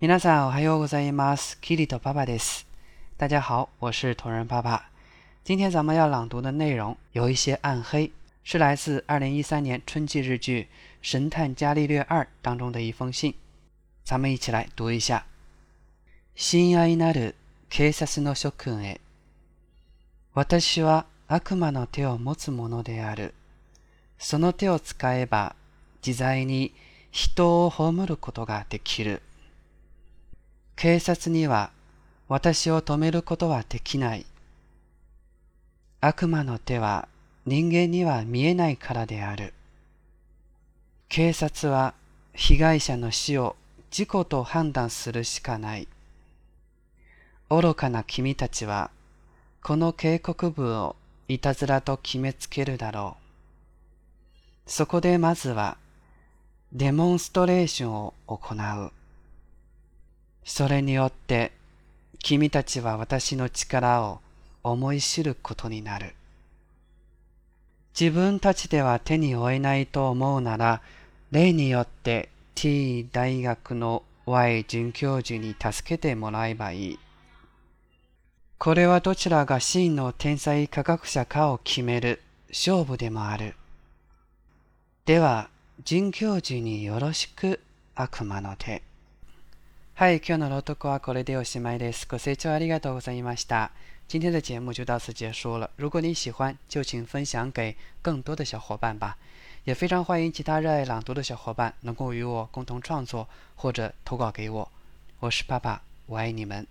皆さんおはようございます。キリト爸爸です。大家好，我是同人爸爸。今天咱们要朗读的内容有一些暗黑，是来自二零一三年春季日剧《神探伽利略二》当中的一封信。咱们一起来读一下。親愛なる警察の諸君へ。私は悪魔の手を持つものである。その手を使えば自在に人を葬ることができる。 警察には私を止めることはできない。悪魔の手は人間には見えないからである。警察は被害者の死を事故と判断するしかない。愚かな君たちは、この警告文をいたずらと決めつけるだろう。そこでまずは、デモンストレーションを行う。それによって、君たちは私の力を思い知ることになる。自分たちでは手に負えないと思うなら、例によって T 大学の Y 准教授に助けてもらえばいい。これはどちらが真の天才科学者かを決める勝負でもある。では、准教授によろしく悪魔の手。嗨，今日の朗读はこれでおしまいです。ご清聴ありがとうございました。今天的节目就到此结束了。如果你喜欢，就请分享给更多的小伙伴吧。也非常欢迎其他热爱朗读的小伙伴能够与我共同创作或者投稿给我。我是爸爸，我爱你们。